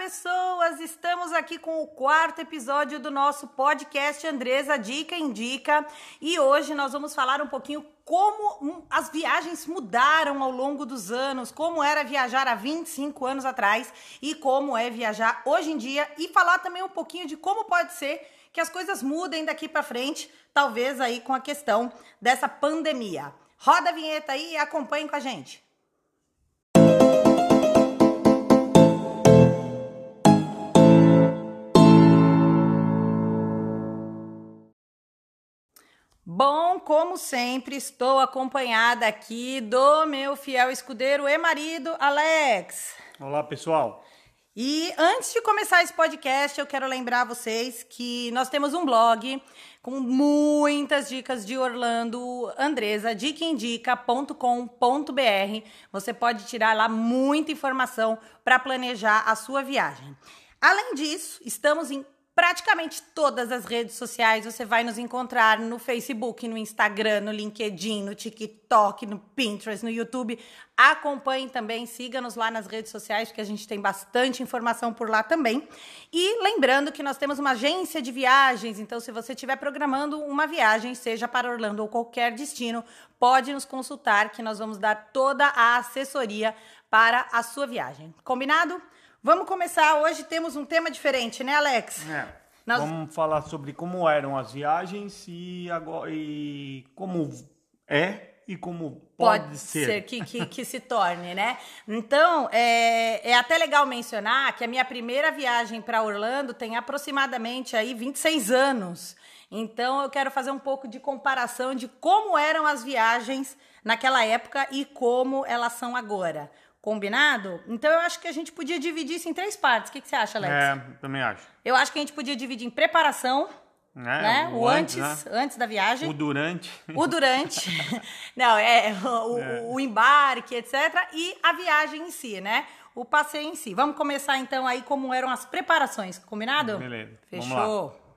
pessoas! Estamos aqui com o quarto episódio do nosso podcast Andresa Dica Indica e hoje nós vamos falar um pouquinho como as viagens mudaram ao longo dos anos, como era viajar há 25 anos atrás e como é viajar hoje em dia e falar também um pouquinho de como pode ser que as coisas mudem daqui para frente, talvez aí com a questão dessa pandemia. Roda a vinheta aí e acompanhe com a gente. Bom, como sempre, estou acompanhada aqui do meu fiel escudeiro e marido, Alex. Olá, pessoal. E antes de começar esse podcast, eu quero lembrar vocês que nós temos um blog com muitas dicas de Orlando, Andresa, dicaindica.com.br. Você pode tirar lá muita informação para planejar a sua viagem. Além disso, estamos em praticamente todas as redes sociais. Você vai nos encontrar no Facebook, no Instagram, no LinkedIn, no TikTok, no Pinterest, no YouTube. Acompanhe também, siga-nos lá nas redes sociais, porque a gente tem bastante informação por lá também. E lembrando que nós temos uma agência de viagens, então se você estiver programando uma viagem, seja para Orlando ou qualquer destino, pode nos consultar que nós vamos dar toda a assessoria para a sua viagem. Combinado? Vamos começar. Hoje temos um tema diferente, né, Alex? É. Nós... Vamos falar sobre como eram as viagens e, agora, e como é e como pode, pode ser, ser que, que, que, se torne, né? Então, é, é até legal mencionar que a minha primeira viagem para Orlando tem aproximadamente aí 26 anos. Então, eu quero fazer um pouco de comparação de como eram as viagens naquela época e como elas são agora. Combinado? Então eu acho que a gente podia dividir isso em três partes. O que, que você acha, Alex? É, também acho. Eu acho que a gente podia dividir em preparação, é, né? O, o antes, antes, né? antes da viagem. O durante. O durante. Não, é o, é o, embarque, etc. E a viagem em si, né? O passeio em si. Vamos começar então aí como eram as preparações, combinado? Beleza. Fechou.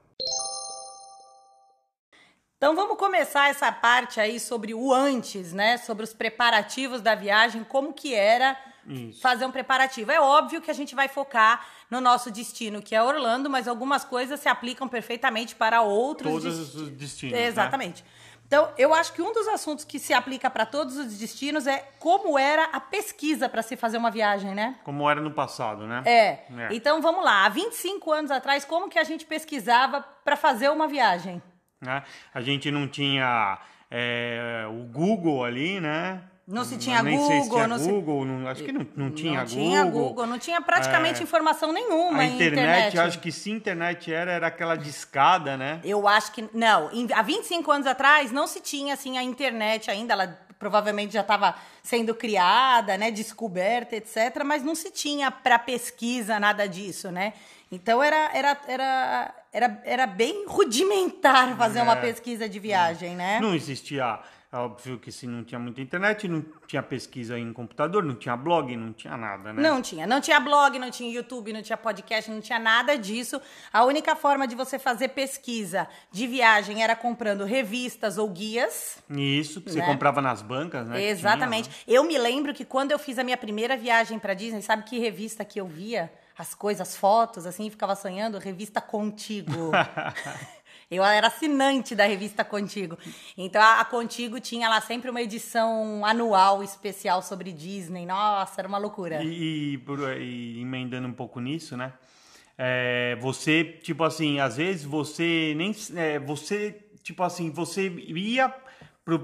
Então vamos começar essa parte aí sobre o antes, né? Sobre os preparativos da viagem, como que era Isso. fazer um preparativo. É óbvio que a gente vai focar no nosso destino, que é Orlando, mas algumas coisas se aplicam perfeitamente para outros Todos dest... os destinos. Né? Exatamente. Né? Então, eu acho que um dos assuntos que se aplica para todos os destinos é como era a pesquisa para se fazer uma viagem, né? Como era no passado, né? É. é. Então, vamos lá. Há 25 anos atrás, como que a gente pesquisava para fazer uma viagem? Né? A gente não tinha é, o Google ali, né? Não se tinha Nem Google, se tinha não Google, não, acho que não, não tinha não Google. Tinha Google, não tinha praticamente é, informação nenhuma a internet, internet. acho que se internet era, era aquela discada, né? Eu acho que não. Há 25 anos atrás não se tinha assim a internet ainda, ela provavelmente já estava sendo criada, né, descoberta, etc, mas não se tinha para pesquisa nada disso, né? Então era, era, era, era, era bem rudimentar fazer é, uma pesquisa de viagem, né? Não existia, óbvio que se não tinha muita internet, não tinha pesquisa em computador, não tinha blog, não tinha nada, né? Não tinha, não tinha blog, não tinha YouTube, não tinha podcast, não tinha nada disso. A única forma de você fazer pesquisa de viagem era comprando revistas ou guias. Isso, que né? você comprava nas bancas, né? Exatamente. Tinha, eu me lembro que quando eu fiz a minha primeira viagem para Disney, sabe que revista que eu via? As coisas, as fotos, assim, ficava sonhando, revista Contigo. Eu era assinante da revista Contigo. Então a, Contigo tinha lá sempre uma edição anual especial sobre Disney. Nossa, era uma loucura. E, e, e emendando um pouco nisso, né? É, você, tipo assim, às vezes você nem. É, você, tipo assim, você ia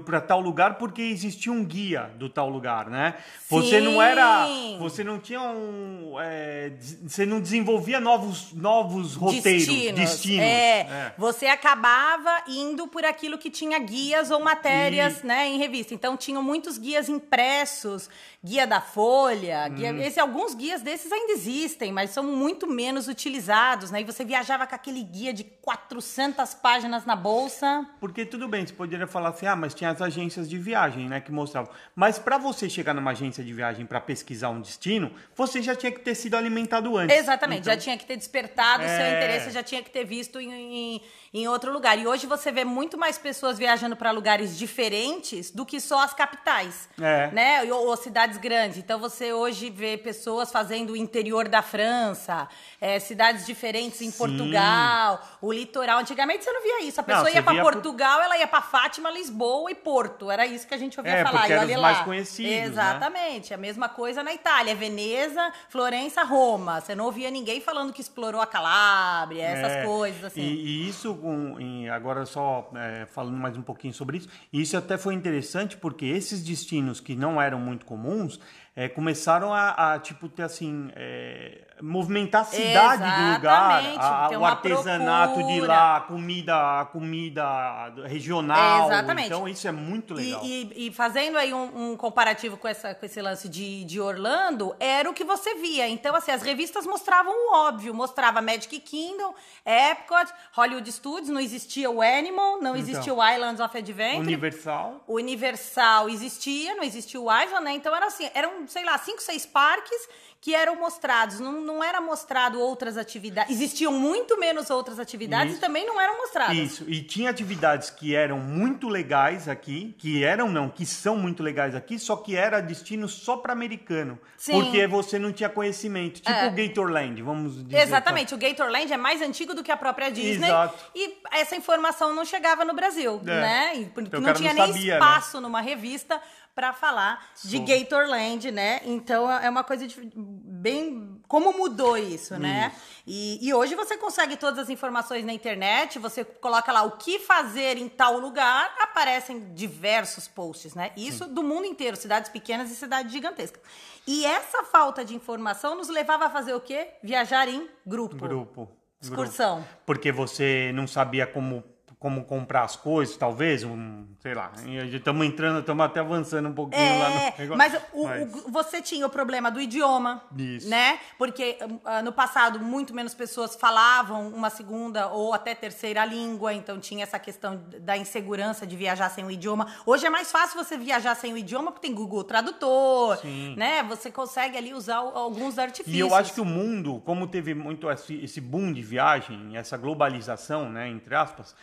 para tal lugar porque existia um guia do tal lugar, né? Você não era, você não tinha um, é, você não desenvolvia novos, novos roteiros, destinos. destinos é, é. Você acabava indo por aquilo que tinha guias ou matérias, e... né, em revista. Então tinham muitos guias impressos, guia da Folha, guia, hum. esse, alguns guias desses ainda existem, mas são muito menos utilizados, né? E você viajava com aquele guia de 400 páginas na bolsa. Porque tudo bem, você poderia falar assim, ah, mas mas tinha as agências de viagem, né, que mostravam. Mas para você chegar numa agência de viagem para pesquisar um destino, você já tinha que ter sido alimentado antes. Exatamente, Então, já tinha que ter despertado o seu É. interesse, já tinha que ter visto em, em, em outro lugar. E hoje você vê muito mais pessoas viajando para lugares diferentes do que só as capitais, É. né? Ou, ou cidades grandes. Então você hoje vê pessoas fazendo o interior da França, é, cidades diferentes em Portugal, o litoral. Antigamente você não via isso. A pessoa você ia para pro- Portugal, ela ia para Fátima, Lisboa e Porto. Era isso que a gente ouvia É, falar. porque e eram olha os lá. mais conhecidos, né? Exatamente. A mesma coisa na Itália. Veneza, Florença, Roma. Você não ouvia ninguém falando que explorou a Calábria, essas É, coisas assim. E, e isso, em- agora só é, falando mais um pouquinho sobre isso, isso até foi interessante porque esses destinos que não eram muito comuns é, começaram a, a, tipo, ter assim, é, movimentar a cidade do lugar, Exatamente, a- o artesanato de procura. lá, a comida, a comida regional. Exatamente. Então isso é muito legal. E, e- e fazendo aí um, um comparativo com, essa, com esse lance de, de Orlando, era o que você via. Então, assim, as revistas mostravam o óbvio. Mostrava Magic Kingdom, Epcot, Hollywood Studios, não existia o Animal, não existia o Islands of Adventure. Universal. O Universal existia, não existia o Island, né? Então era assim, eram, sei lá, cinco, seis parques que eram mostrados. Não, não era mostrado outras atividades. Existiam muito menos outras atividades Isso. e também não eram mostradas. Isso, e tinha atividades que eram muito legais aqui, que eram não, que são muito legais aqui, só que era destino só para americano, Sim. porque você não tinha conhecimento, tipo É. o Gatorland, vamos dizer. Exatamente, o Gatorland é mais antigo do que a própria Disney. Exato. E essa informação não chegava no Brasil, É. né? E Então não tinha não nem sabia, né? espaço numa revista para falar de Sobre. Gatorland, né? Então é uma coisa de- bem. Como mudou isso, né? E, e hoje você consegue todas as informações na internet, você coloca lá o que fazer em tal lugar, aparecem diversos posts, né? Isso do mundo inteiro, cidades pequenas e cidades gigantescas. E essa falta de informação nos levava a fazer o quê? Viajar em grupo. Grupo. Excursão. Grupo. Porque você não sabia como, como comprar as coisas, talvez, um, sei lá. Estamos entrando, estamos até avançando um pouquinho lá no É, negócio. mas, o- Mas- o- você tinha o problema do idioma, Isso. né? Porque ah, no passado muito menos pessoas falavam uma segunda ou até terceira língua, então tinha essa questão da insegurança de viajar sem o idioma. Hoje é mais fácil você viajar sem o idioma porque tem Google Tradutor, Sim. né? Você consegue ali usar alguns artifícios. E eu acho que o mundo, como teve muito esse, esse boom de viagem, essa globalização, né, entre aspas,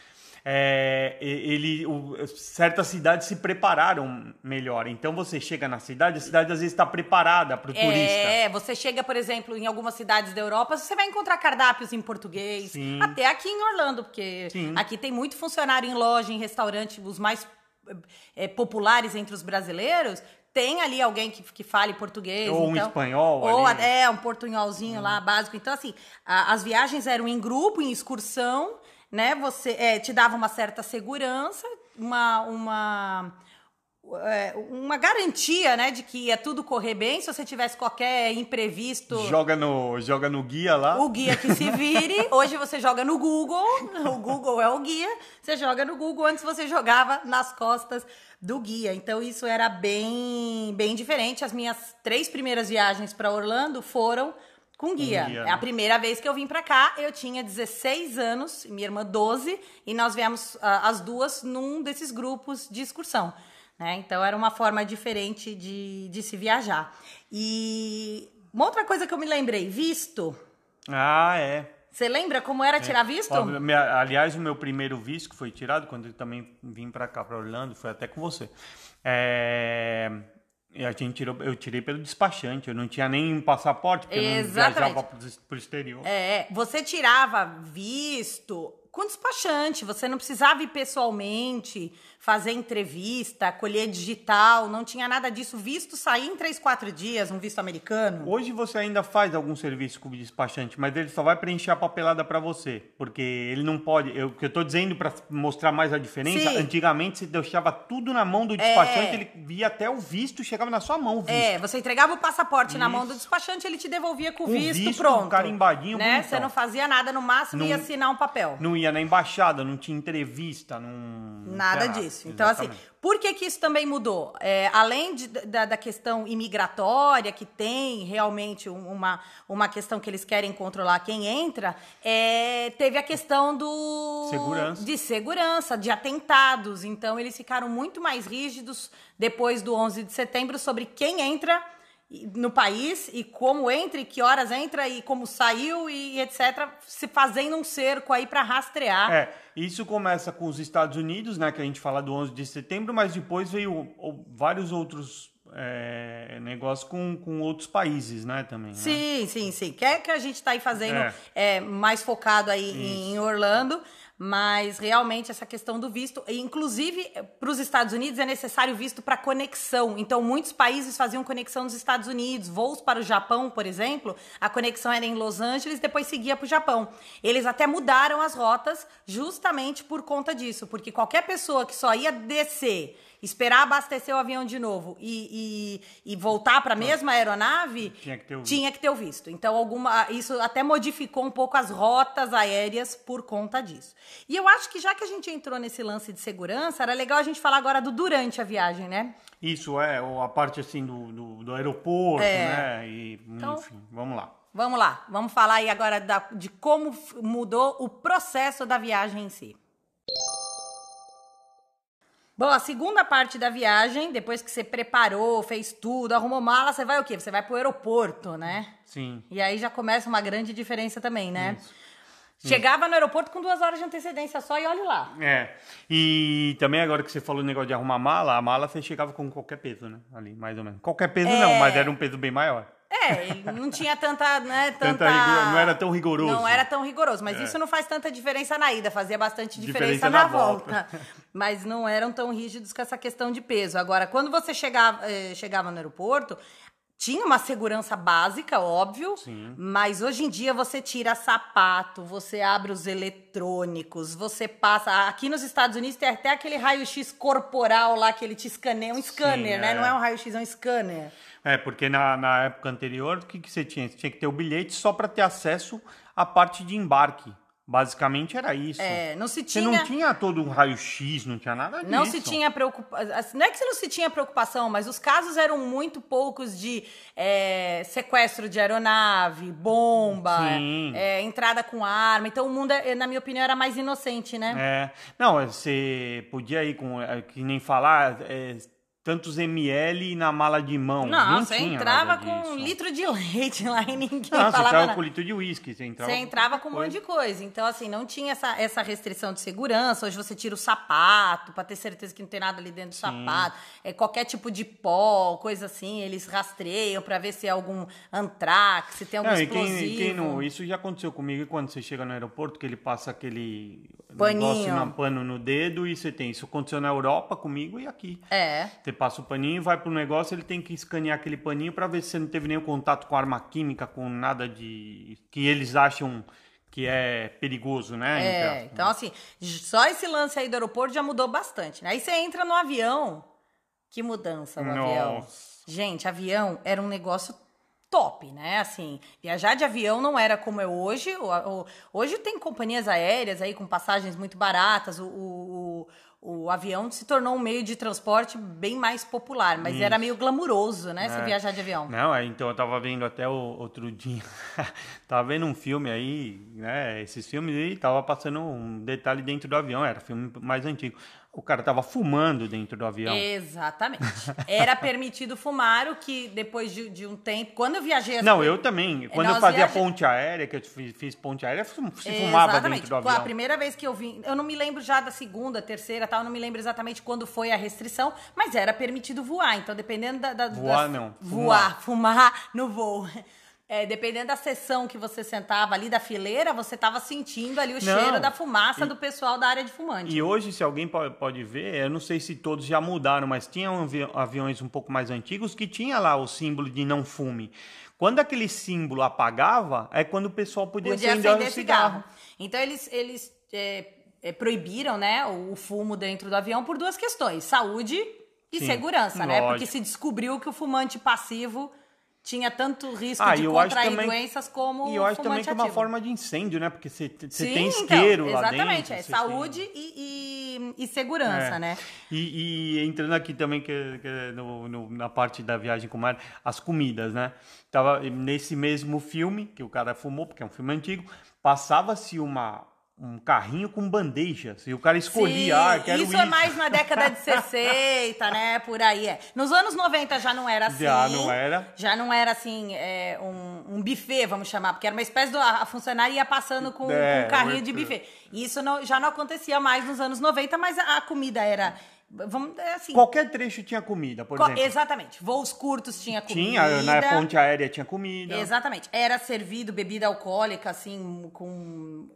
é, ele, o- certas cidades se prepararam melhor. Então você chega na cidade, a cidade às vezes está preparada para o turista. É, você chega, por exemplo, em algumas cidades da Europa, você vai encontrar cardápios em português. Sim. Até aqui em Orlando, porque Sim. aqui tem muito funcionário em loja, em restaurante, os mais eh, populares entre os brasileiros. Tem ali alguém que, que fale português. Ou um então- espanhol Ou ali. é, um portunholzinho lá, básico. Então, assim, a- as viagens eram em grupo, em excursão, né? Você eh, te dava uma certa segurança, uma... uma é, uma garantia, né, de que ia tudo correr bem. Se você tivesse qualquer imprevisto, Joga no, joga no guia lá. o guia que se vire. Hoje você joga no Google, o Google é o guia. Você joga no Google, antes você jogava nas costas do guia. Então isso era bem, bem diferente. As minhas três primeiras viagens para Orlando foram com guia. guia, É né? a primeira vez que eu vim para cá, eu tinha 16 anos, minha irmã 12, e nós viemos ah, as duas num desses grupos de excursão. Né? Então era uma forma diferente de, de se viajar. E uma outra coisa que eu me lembrei, visto. Ah, é. Você lembra como era tirar visto? Minha- aliás, o meu primeiro visto que foi tirado quando eu também vim para cá, para Orlando, foi até com você. É, a gente tirou, eu tirei pelo despachante, eu não tinha nem passaporte, porque eu não Exatamente. viajava pro exterior. É, você tirava visto com despachante, você não precisava ir pessoalmente, fazer entrevista, colher digital, não tinha nada disso. Visto sair em três, quatro dias, um visto americano. Hoje você ainda faz algum serviço com o despachante, mas ele só vai preencher a papelada para você, porque ele não pode. Eu, o que eu tô dizendo para mostrar mais a diferença, Sim. antigamente você deixava tudo na mão do despachante, É. ele via até o visto, chegava na sua mão o visto. É, você entregava o passaporte na mão do Isso. despachante, ele te devolvia com o visto, visto, pronto. carimbadinho, né? bonitão. Você não fazia nada, no máximo Não- ia assinar um papel. Não ia ia na embaixada, não tinha entrevista, não. Nada disso. Então, assim, por que, que isso também mudou? É, além de, da, da, questão imigratória, que tem realmente uma, uma questão que eles querem controlar quem entra, é, teve a questão do. Segurança. De segurança, de atentados. Então, eles ficaram muito mais rígidos depois do 11 de setembro sobre quem entra no país e como entra, e que horas entra e como saiu e etc, se fazendo um cerco aí para rastrear. É, isso começa com os Estados Unidos, né, que a gente fala do 11 de setembro, mas depois veio vários outros é, negócios com, com outros países, né, também. Né? Sim, sim, sim. Que é que a gente está aí fazendo é. É, mais focado aí em Orlando mas realmente essa questão do visto, inclusive para os Estados Unidos é necessário visto para conexão. Então muitos países faziam conexão nos Estados Unidos, voos para o Japão, por exemplo, a conexão era em Los Angeles, depois seguia para o Japão. Eles até mudaram as rotas justamente por conta disso, porque qualquer pessoa que só ia descer esperar abastecer o avião de novo e, e, e voltar para a mesma aeronave, tinha que, ter o tinha que ter o visto. Então, alguma, isso até modificou um pouco as rotas aéreas por conta disso. E eu acho que já que a gente entrou nesse lance de segurança, era legal a gente falar agora do durante a viagem, né? Isso, é, a parte assim do, do, do aeroporto, é. né? E, então, enfim, vamos lá. Vamos lá, vamos falar aí agora da, de como mudou o processo da viagem em si. Bom, a segunda parte da viagem, depois que você preparou, fez tudo, arrumou mala, você vai o quê? Você vai pro aeroporto, né? Sim. E aí já começa uma grande diferença também, né? Isso. Chegava no aeroporto com duas horas de antecedência só e olha lá. É. E também agora que você falou o negócio de arrumar mala, a mala você chegava com qualquer peso, né? Ali, mais ou menos. Qualquer peso é... não, mas era um peso bem maior. É, não tinha tanta, né, tanta... tanta rigor, não era tão rigoroso. Não era tão rigoroso, mas é. isso não faz tanta diferença na ida, fazia bastante diferença, diferença na, na, volta. volta. mas não eram tão rígidos com essa questão de peso. Agora, quando você chegava, eh, chegava no aeroporto, tinha uma segurança básica, óbvio, Sim. mas hoje em dia você tira sapato, você abre os eletrônicos, você passa. Aqui nos Estados Unidos tem até aquele raio-x corporal lá que ele te escaneia, um scanner, Sim, né? É. Não é um raio-x, é um scanner. É, porque na, na época anterior, o que, que você tinha? Você tinha que ter o bilhete só para ter acesso à parte de embarque. Basicamente era isso. É, não se tinha. Você não tinha todo um raio-x, não tinha nada disso. Não se tinha preocupação. Não é que você não se tinha preocupação, mas os casos eram muito poucos de é, sequestro de aeronave, bomba, é, entrada com arma. Então o mundo, é, na minha opinião, era mais inocente, né? É. Não, você podia ir com. É, que nem falar é, tantos ml na mala de mão. Não, você entrava com um litro de leite lá e ninguém não, falava você entrava com litro de uísque. Você entrava, você entrava com um monte de coisa. Então, assim, não tinha essa, essa restrição de segurança. Hoje você tira o sapato para ter certeza que não tem nada ali dentro do Sim. sapato. É, qualquer tipo de pó, coisa assim, eles rastreiam para ver se é algum antrax, se tem algum não, explosivo. Quem, quem não, isso já aconteceu comigo quando você chega no aeroporto, que ele passa aquele paninho. negócio pano no dedo e você tem. Isso aconteceu na Europa comigo e aqui. É. Você passa o paninho, vai pro negócio, ele tem que escanear aquele paninho para ver se você não teve nenhum contato com arma química, com nada de. que eles acham que é perigoso, né? É, então assim, só esse lance aí do aeroporto já mudou bastante, né? Aí você entra no avião. Que mudança no avião. Gente, avião era um negócio top, né? Assim, viajar de avião não era como é hoje. Hoje tem companhias aéreas aí com passagens muito baratas. O, o, o avião se tornou um meio de transporte bem mais popular, mas Isso. era meio glamuroso, né? É. Você viajar de avião. Não, é, então eu tava vendo até o outro dia, tava vendo um filme aí, né? Esses filmes aí, tava passando um detalhe dentro do avião, era filme mais antigo o cara estava fumando dentro do avião. Exatamente. Era permitido fumar, o que depois de, de um tempo. Quando eu viajei. Não, eu também. Quando eu fazia viaje... ponte aérea, que eu fiz, fiz ponte aérea, se fumava Exatamente. dentro do avião. A primeira vez que eu vim. Eu não me lembro já da segunda, terceira tal, não me lembro exatamente quando foi a restrição, mas era permitido voar. Então, dependendo da. da voar, das... não. Voar, fumar, fumar no voo é, dependendo da sessão que você sentava ali da fileira, você estava sentindo ali o não, cheiro da fumaça e, do pessoal da área de fumante. E hoje, se alguém pode ver, eu não sei se todos já mudaram, mas tinham aviões um pouco mais antigos que tinha lá o símbolo de não fume. Quando aquele símbolo apagava, é quando o pessoal podia, podia acender, acender o cigarro. cigarro. Então eles, eles é, é, proibiram né, o fumo dentro do avião por duas questões: saúde e Sim, segurança, né? Porque se descobriu que o fumante passivo tinha tanto risco Ah, de contrair também- doenças como E eu acho também que é uma forma de incêndio, né? Porque você tem então, isqueiro lá dentro. Exatamente, é saúde tem- e, e- e segurança, É. né? E, e entrando aqui também que, que no- no- na parte da viagem com o mar, as comidas, né? Tava nesse mesmo filme que o cara fumou, porque é um filme antigo, passava-se uma um carrinho com bandejas e o cara escolhia, Sim, ah, quero isso isso. é mais na década de 60, né? Por aí é. Nos anos 90 já não era assim. Já não era. Já não era assim, é, um, um buffet, vamos chamar, porque era uma espécie do. A funcionária ia passando com, É, com um carrinho de buffet. Isso não- já não acontecia mais nos anos 90, mas a, a comida era. Vamos, é assim. Qualquer trecho tinha comida, por co- exemplo. Voos Voos curtos tinha comida. Tinha, na ponte aérea tinha comida. Exatamente. Era servido bebida alcoólica, assim, com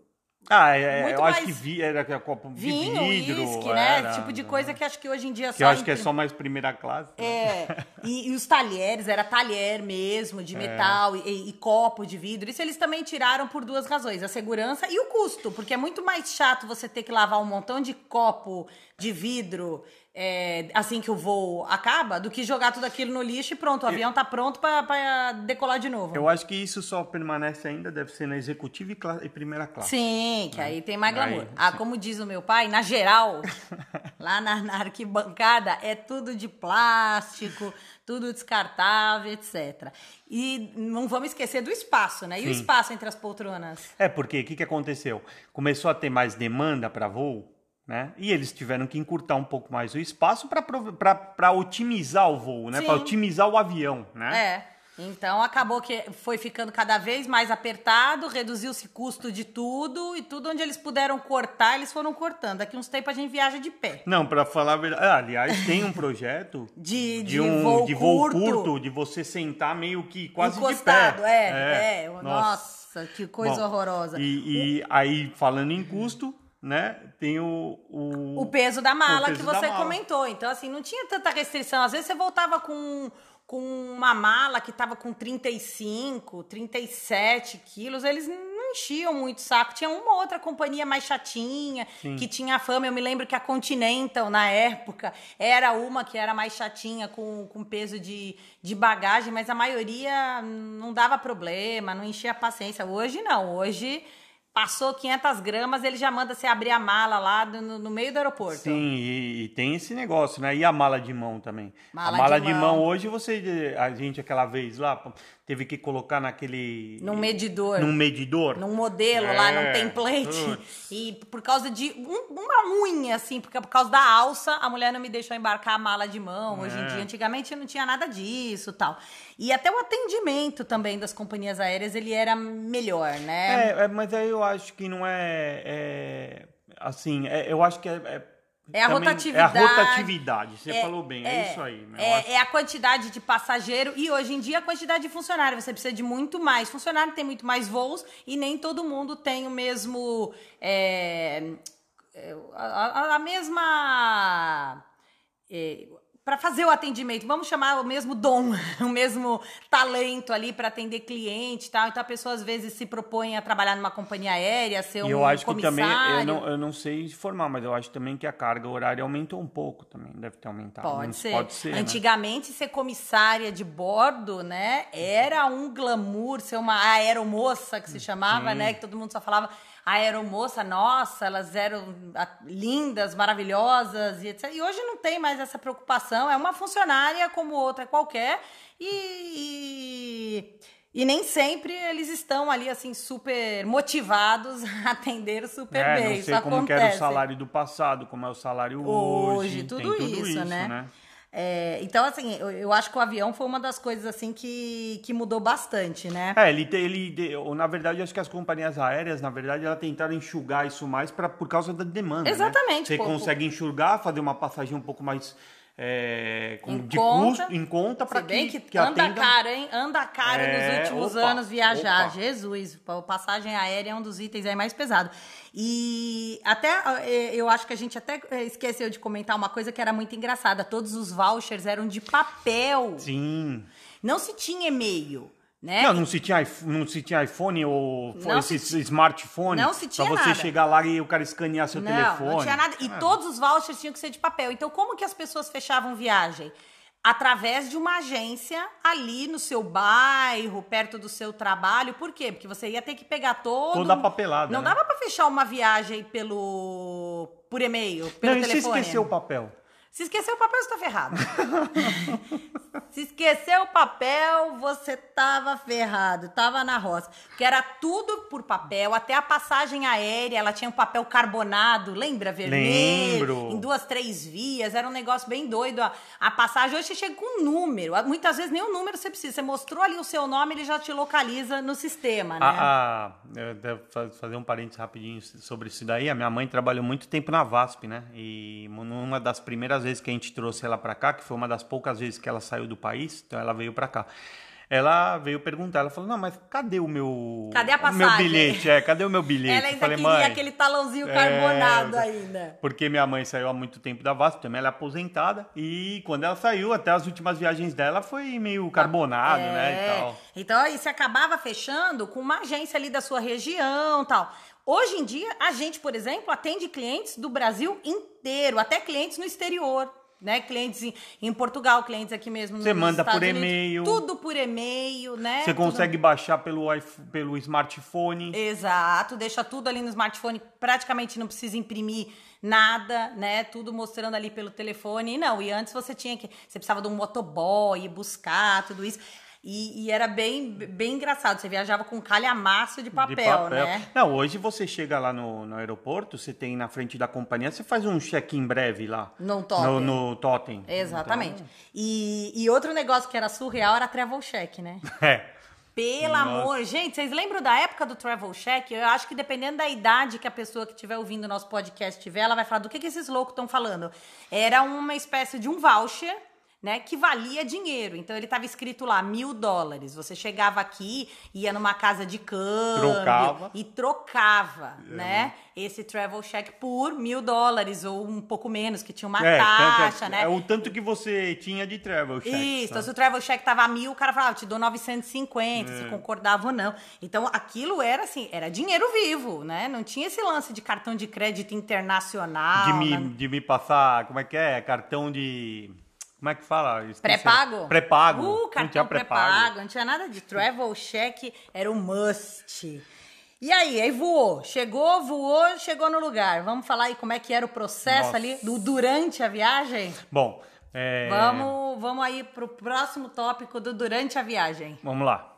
Ah, é, Muito eu acho que vi, era copo de vinho, vidro. uísque, né? era, tipo de coisa que acho que hoje em dia Que só. eu acho que é só mais primeira classe. né? É, e, e os talheres, era talher mesmo, É. de metal e, e copo de vidro. Isso eles também tiraram por duas razões: a segurança e o custo, porque é muito mais chato você ter que lavar um montão de copo de vidro é, assim que o voo acaba, do que jogar tudo aquilo no lixo e pronto, o avião tá pronto pra decolar de novo. Eu acho que isso só permanece ainda, deve ser na executiva e, e primeira classe. Sim, que aí tem mais glamour. Aí, ah, sim. como diz o meu pai, na geral, lá na, na arquibancada, é tudo de plástico, tudo descartável, etc. E não vamos esquecer do espaço, né? E o Sim. espaço entre as poltronas? É, porque o que, que aconteceu? Começou a ter mais demanda para voo, né? E eles tiveram que encurtar um pouco mais o espaço para otimizar o voo, né? Para otimizar o avião, né? É. Então acabou que foi ficando cada vez mais apertado, reduziu-se custo de tudo e tudo onde eles puderam cortar, eles foram cortando. Daqui uns tempos a gente viaja de pé. Não, para falar a verdade. ah, aliás, tem um projeto De, de, um voo de voo curto, curto, de você sentar meio que quase encostado, de pé. é, é. Nossa, que coisa Bom, horrorosa. E, e aí, falando em custo, né? Tem o. O, O peso da mala peso que você mala. comentou. Então, assim, não tinha tanta restrição. Às vezes você voltava com, com uma mala que tava com 35, 37 quilos, eles não enchiam muito o saco. Tinha uma outra companhia mais chatinha, que tinha fama. Eu me lembro que a Continental, na época, era uma que era mais chatinha, com, com peso de, de bagagem, mas a maioria não dava problema, não enchia a paciência. Hoje não, hoje. Passou 500 gramas, ele já manda você abrir a mala lá no, no meio do aeroporto. Sim, e, e tem esse negócio, né? E a mala de mão também. Mala a mala de de, mão. mão. hoje você. A gente aquela vez lá teve que colocar naquele. Num medidor. Num medidor. num modelo lá, num É, template. putz. E por causa de um- uma unha, assim, porque por causa da alça, a mulher não me deixou embarcar a mala de mão. Hoje em É. dia, antigamente não tinha nada disso tal. E até o atendimento também das companhias aéreas, ele era melhor, né? É, é, mas aí eu acho que não é. é, assim, é- eu acho que é. É, É a também- rotatividade. É a rotatividade, você É, falou bem, é, isso aí. né? É, acho- é a quantidade de passageiro e hoje em dia a quantidade de funcionário. Você precisa de muito mais. Funcionário tem muito mais voos e nem todo mundo tem o mesmo. é, é, a- a mesma. Para fazer o atendimento, vamos chamar o mesmo dom, o mesmo talento ali para atender cliente e tal. Então a pessoa às vezes se propõe a trabalhar numa companhia aérea, ser um eu acho que também, comissário. eu não, eu não sei informar, mas eu acho também que a carga horária aumentou um pouco também, deve ter aumentado. Pode Não- ser. Pode ser, né? Antigamente, ser comissária de bordo, né, era um glamour, ser uma aeromoça, que se chamava, Sim. né, que todo mundo só falava aeromoça, nossa, elas eram ah, lindas, maravilhosas e etc. E hoje não tem mais essa preocupação, é uma funcionária como outra qualquer e... e... e nem sempre eles estão ali, assim, super motivados a atender super É, bem. não Isso sei como que acontece. era o salário do passado, como é o salário hoje. hoje, tudo, tem tudo isso, isso, né? É, então, assim, eu, eu acho que o avião foi uma das coisas assim que, que mudou bastante, né? É, ele, ele, na verdade, eu acho que as companhias aéreas, na verdade, elas tentaram enxugar isso mais pra, por causa da demanda. né? Exatamente, Você pô, consegue enxugar, fazer uma passagem um pouco mais é, com- Em de conta. custo, em conta, para bem que, que, anda atenda- caro, hein? Anda caro É, nos últimos opa, anos viajar. opa. Jesus, pa- passagem aérea é um dos itens aí mais pesado. E até eh, eu acho que a gente até eh, esqueceu de comentar uma coisa que era muito engraçada. Todos os vouchers eram de papel. Sim. Não se tinha e-mail, né? Não, não se tinha, não se tinha iPhone ou Não esse se smartphone. Não se tinha Pra você nada. chegar lá e o cara escanear seu não, telefone. Não tinha nada. E É. todos os vouchers tinham que ser de papel. Então, como que as pessoas fechavam viagem? através de uma agência ali no seu bairro, perto do seu trabalho. Por quê? Porque você ia ter que pegar todo. Toda a papelada. Não né? dava para fechar uma viagem pelo por e-mail, pelo Não, e telefone. se esqueceu o papel? Se esqueceu o papel, você tá ferrado. Se esqueceu o papel, você tava ferrado, tava na roça. Porque era tudo por papel, até a passagem aérea, ela tinha um papel carbonado, lembra? Vermelho, Lembro. em duas, três vias, era um negócio bem doido. A, a passagem, hoje você chega com um número, muitas vezes nem o número você precisa, você mostrou ali o seu nome, ele já te localiza no sistema, né? A, a, eu devo fa- fazer um parênteses rapidinho sobre isso daí. A minha mãe trabalhou muito tempo na VASP, né? E numa das primeiras vezes que a gente trouxe ela para cá, que foi uma das poucas vezes que ela saiu do país, então ela veio para cá. Ela veio perguntar, ela falou: "Não, mas cadê o meu Cadê a o meu passagem?" bilhete? É, cadê o meu bilhete?" Ela ainda falei: queria "Mãe, aquele talãozinho é, carbonado ainda. Porque minha mãe saiu há muito tempo da VASP, também ela é aposentada. E quando ela saiu, até as últimas viagens dela foi meio carbonado, né? E É. tal. Então aí você acabava fechando com uma agência ali da sua região tal. Hoje em dia, a gente, por exemplo, atende clientes do Brasil inteiro, até clientes no exterior. Né? Clientes em, em Portugal, clientes aqui mesmo nos Você manda Estados por e-mail. Tudo por e-mail, né? Você Tudo- consegue baixar pelo, iPhone- pelo smartphone. Exato, deixa tudo ali no smartphone, praticamente não precisa imprimir nada, né? Tudo mostrando ali pelo telefone. E não, e antes você tinha que. Você precisava de um motoboy, buscar, tudo isso. E, e era bem, bem engraçado. Você viajava com calhamaço de papel, de papel. né? Não, hoje você chega lá no, no aeroporto, você tem na frente da companhia, você faz um check-in breve lá. No totem. No, no totem. Exatamente. E, e outro negócio que era surreal era travel check, né? Então, é. Pelo Nossa. amor, gente, vocês lembram da época do Travel Check? Eu acho que dependendo da idade que a pessoa que estiver ouvindo o nosso podcast tiver, ela vai falar do que, que esses loucos estão falando. Era uma espécie de um voucher, né, que valia dinheiro. Então ele estava escrito lá mil dólares. Você chegava aqui, ia numa casa de câmbio Trocava. e trocava, né, esse Travel Check por mil dólares ou um pouco menos, que tinha uma É, taxa, tanto, né? é o tanto que você tinha de travel check. Isso, então se o travel check tava a mil, o cara falava, "Ah, te dou 950, É. se concordava ou não. Então aquilo era assim, era dinheiro vivo, né? Não tinha esse lance de cartão de crédito internacional. de, me, nada. de me passar, como é que é? Cartão de. Como é que fala? Pré-pago? Pré-pago. Uh, não cartão tinha pré-pago, não tinha nada de travel check, era um must. E aí, aí voou, chegou, voou, chegou no lugar. Vamos falar aí como é que era o processo Nossa. ali do durante a viagem? Bom, é, Vamos, vamos aí pro próximo tópico do durante a viagem. Vamos lá.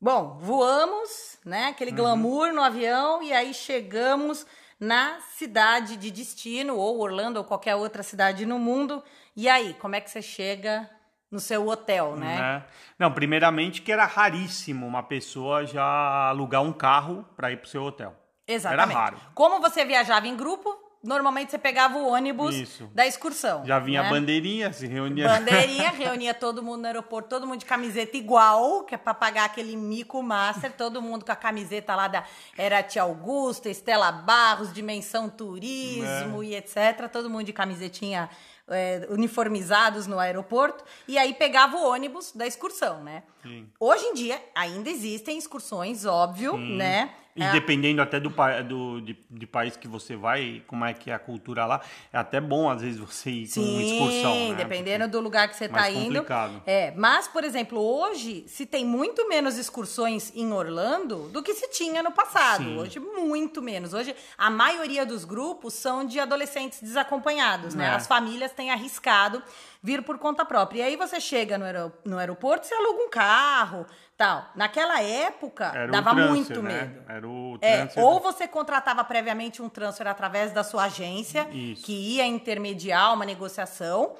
Bom, voamos, né? Aquele Uhum. glamour no avião e aí chegamos na cidade de destino, ou Orlando, ou qualquer outra cidade no mundo. E aí, como é que você chega no seu hotel, né? né? Não, primeiramente que era raríssimo uma pessoa já alugar um carro para ir pro seu hotel. Exatamente. Era raro. Como você viajava em grupo, normalmente você pegava o ônibus Isso. da excursão. Já vinha né? a bandeirinha, se reunia. Bandeirinha, reunia todo mundo no aeroporto, todo mundo de camiseta igual, que é pra pagar aquele mico master, todo mundo com a camiseta lá da. Era Tia Augusta, Estela Barros, Dimensão Turismo É. e etc. Todo mundo de camisetinha é, uniformizados no aeroporto. E aí pegava o ônibus da excursão, né? Sim. Hoje em dia ainda existem excursões, óbvio, Sim. né? E É, dependendo até do, do de, de país que você vai, como é que é a cultura lá, é até bom às vezes você ir com uma excursão, né? dependendo do lugar que você está indo. complicado. É, mas, por exemplo, hoje se tem muito menos excursões em Orlando do que se tinha no passado. Sim. Hoje, muito menos. Hoje, a maioria dos grupos são de adolescentes desacompanhados, né? É. As famílias têm arriscado vir por conta própria. E aí você chega no, aero- no aeroporto, você aluga um carro, tal. Naquela época, Era dava transfer, muito né? medo. Era o É, ou você contratava previamente um transfer através da sua agência, Isso. que ia intermediar uma negociação,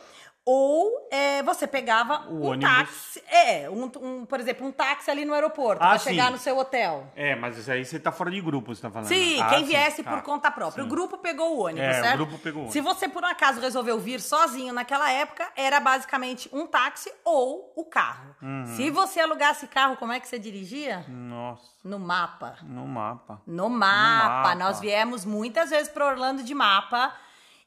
ou é, você pegava O um ônibus. táxi. É, um, um, por exemplo, um táxi ali no aeroporto, Ah, para chegar no seu hotel. É, mas isso aí você tá fora de grupo, você tá falando. Sim, Ah, quem sim, viesse tá. por conta própria. Sim. O grupo pegou o ônibus, É, o certo? grupo pegou o ônibus. Se você, por um acaso, resolveu vir sozinho naquela época, era basicamente um táxi ou o carro. Uhum. Se você alugasse carro, como é que você dirigia? Nossa, No mapa. no mapa. No mapa. mapa. Nós viemos muitas vezes para Orlando de mapa.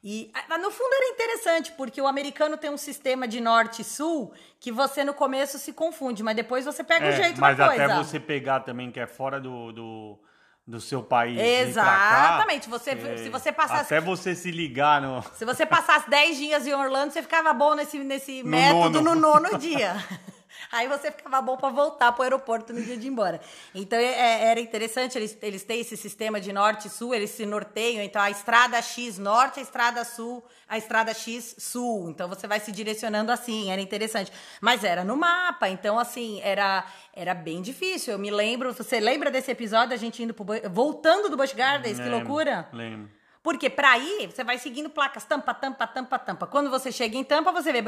E ah, no fundo era interessante, porque o americano tem um sistema de norte e sul que você no começo se confunde, mas depois você pega o É, jeito mas da coisa. até você pegar também, que é fora do, do, do seu país. pra cá, Exatamente. Você, é, se você passasse. Até você se ligar no. Se você passasse 10 dias em Orlando, você ficava bom nesse, nesse método nono. no nono dia. Aí você ficava bom para voltar pro aeroporto no dia de ir embora. Então é- é- era interessante, eles, eles têm esse sistema de norte e sul, eles se norteiam. Então a estrada X norte, a estrada sul, a estrada X sul. Então você vai se direcionando assim, era interessante. Mas era no mapa, então assim, era, era bem difícil. Eu me lembro, você lembra desse episódio, a gente indo pro, voltando do Busch Gardens? Que Lembro, loucura! Lembro. Porque pra ir, você vai seguindo placas tampa, tampa, tampa, tampa. Quando você chega em tampa, você vê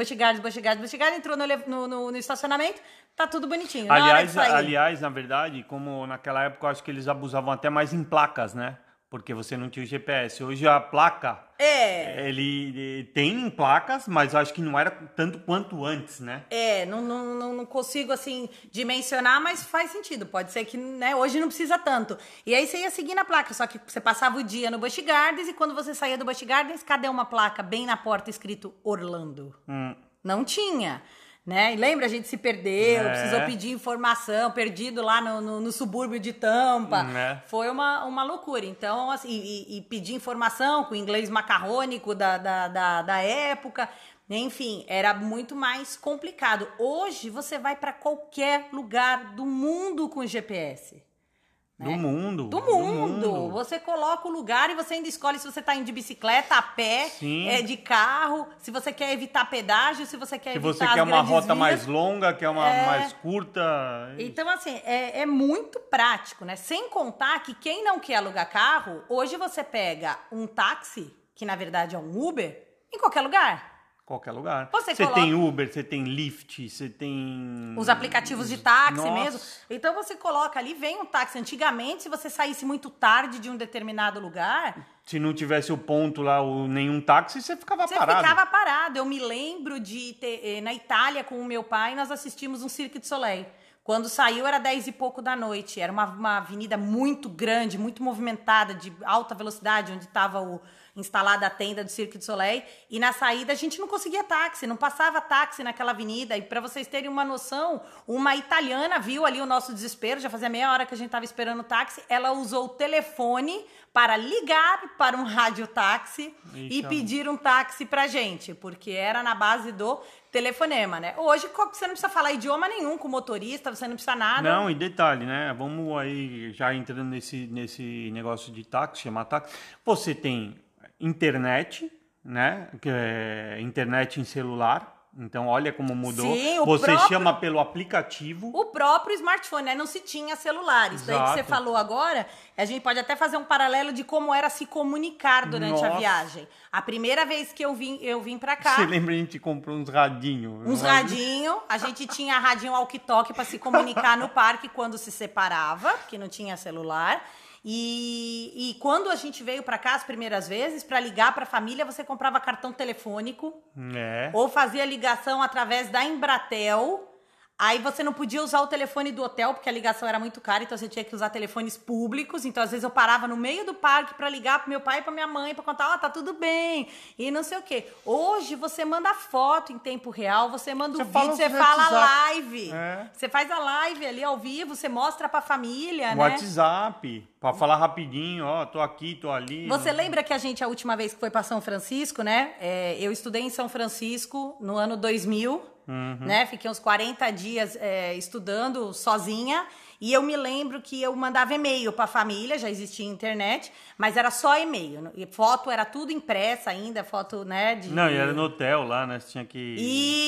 Gardens, Busch Gardens, entrou no, no, no- no estacionamento, tá tudo bonitinho. Na Aliás, sair- aliás, na verdade, como naquela época eu acho que eles abusavam até mais em placas, né? Porque você não tinha o GPS. Hoje a placa, É, ele eh, tem placas, mas eu acho que não era tanto quanto antes, né? é, não, não, não, não consigo, assim, dimensionar, mas faz sentido. Pode ser que, né, hoje não precisa tanto. E aí você ia seguir na placa, só que você passava o dia no Busch Gardens e quando você saía do Busch Gardens, cadê uma placa bem na porta escrito Orlando? Hum. Não tinha. Né? E lembra, a gente se perdeu, É. precisou pedir informação, perdido lá no, no, no subúrbio de Tampa. Hum, é. Foi uma, uma loucura. Então, assim, e, e pedir informação com o inglês macarrônico da, da, da, da época. Enfim, era muito mais complicado. Hoje, você vai para qualquer lugar do mundo com GPS. Do mundo. É. Do mundo. Você coloca o lugar e você ainda escolhe se você tá indo de bicicleta, a pé, Sim. é, de carro, se você quer evitar pedágio, se você quer Se evitar você as quer uma rota vias. mais longa, quer uma É. mais curta. Então, assim, é, é muito prático, né? Sem contar que quem não quer alugar carro, hoje você pega um táxi, que na verdade é um Uber, em qualquer lugar. Qualquer lugar. Você Você coloca- tem Uber, você tem Lyft, você tem. Os aplicativos de táxi Nossa. mesmo. Então você coloca ali, vem um táxi. Antigamente, se você saísse muito tarde de um determinado lugar, Se não tivesse o ponto lá, o, nenhum táxi, você ficava Você parado. ficava parado. Eu me lembro de ter, eh, na Itália com o meu pai, nós assistimos um Cirque du Soleil. Quando saiu era 10 e pouco da noite. Era uma, uma avenida muito grande, muito movimentada, de alta velocidade, onde estava instalada a tenda do Cirque du Soleil. E na saída a gente não conseguia táxi, não passava táxi naquela avenida. E para vocês terem uma noção, uma italiana viu ali o nosso desespero, já fazia meia hora que a gente estava esperando o táxi. Ela usou o telefone para ligar para um radiotáxi e Eita. pedir um táxi pra gente, porque era na base do telefonema, né? Hoje você não precisa falar idioma nenhum com o motorista, você não precisa nada. Não, e detalhe, né? Vamos aí, já entrando nesse, nesse negócio de táxi, chamar táxi. Você tem internet, né? É internet em celular. Então, olha como mudou. Sim, o Você próprio- chama pelo aplicativo. O próprio smartphone, né? Não se tinha celular. Isso daí que você Exato. falou agora, a gente pode até fazer um paralelo de como era se comunicar durante a Nossa. viagem. A primeira vez que eu vim, eu vim pra cá. Você lembra a gente comprou uns radinhos? Uns radinho, a gente tinha radinho walkie-talkie para se comunicar no parque quando se separava, porque não tinha celular. E, e quando a gente veio para cá as primeiras vezes, para ligar para a família, você comprava cartão telefônico É. ou fazia ligação através da Embratel. Aí você não podia usar o telefone do hotel, porque a ligação era muito cara, então você tinha que usar telefones públicos. Então, às vezes, eu parava no meio do parque para ligar pro meu pai e pra minha mãe para contar, ó, tá tudo bem, e não sei o quê. Hoje você manda foto em tempo real, você manda Você o vídeo, você no fala WhatsApp. live. É. Você faz a live ali ao vivo, você mostra pra família, né? WhatsApp, pra falar rapidinho, ó, tô aqui, tô ali. Você lembra que a gente, a última vez que foi para São Francisco, né? é, eu estudei em São Francisco no ano 2000, né? Fiquei uns 40 dias é, estudando sozinha. E eu me lembro que eu mandava e-mail para a família, já existia internet, mas era só e-mail. E foto era tudo impressa ainda, foto, né? De... Não, e era no hotel lá, né? Você tinha que.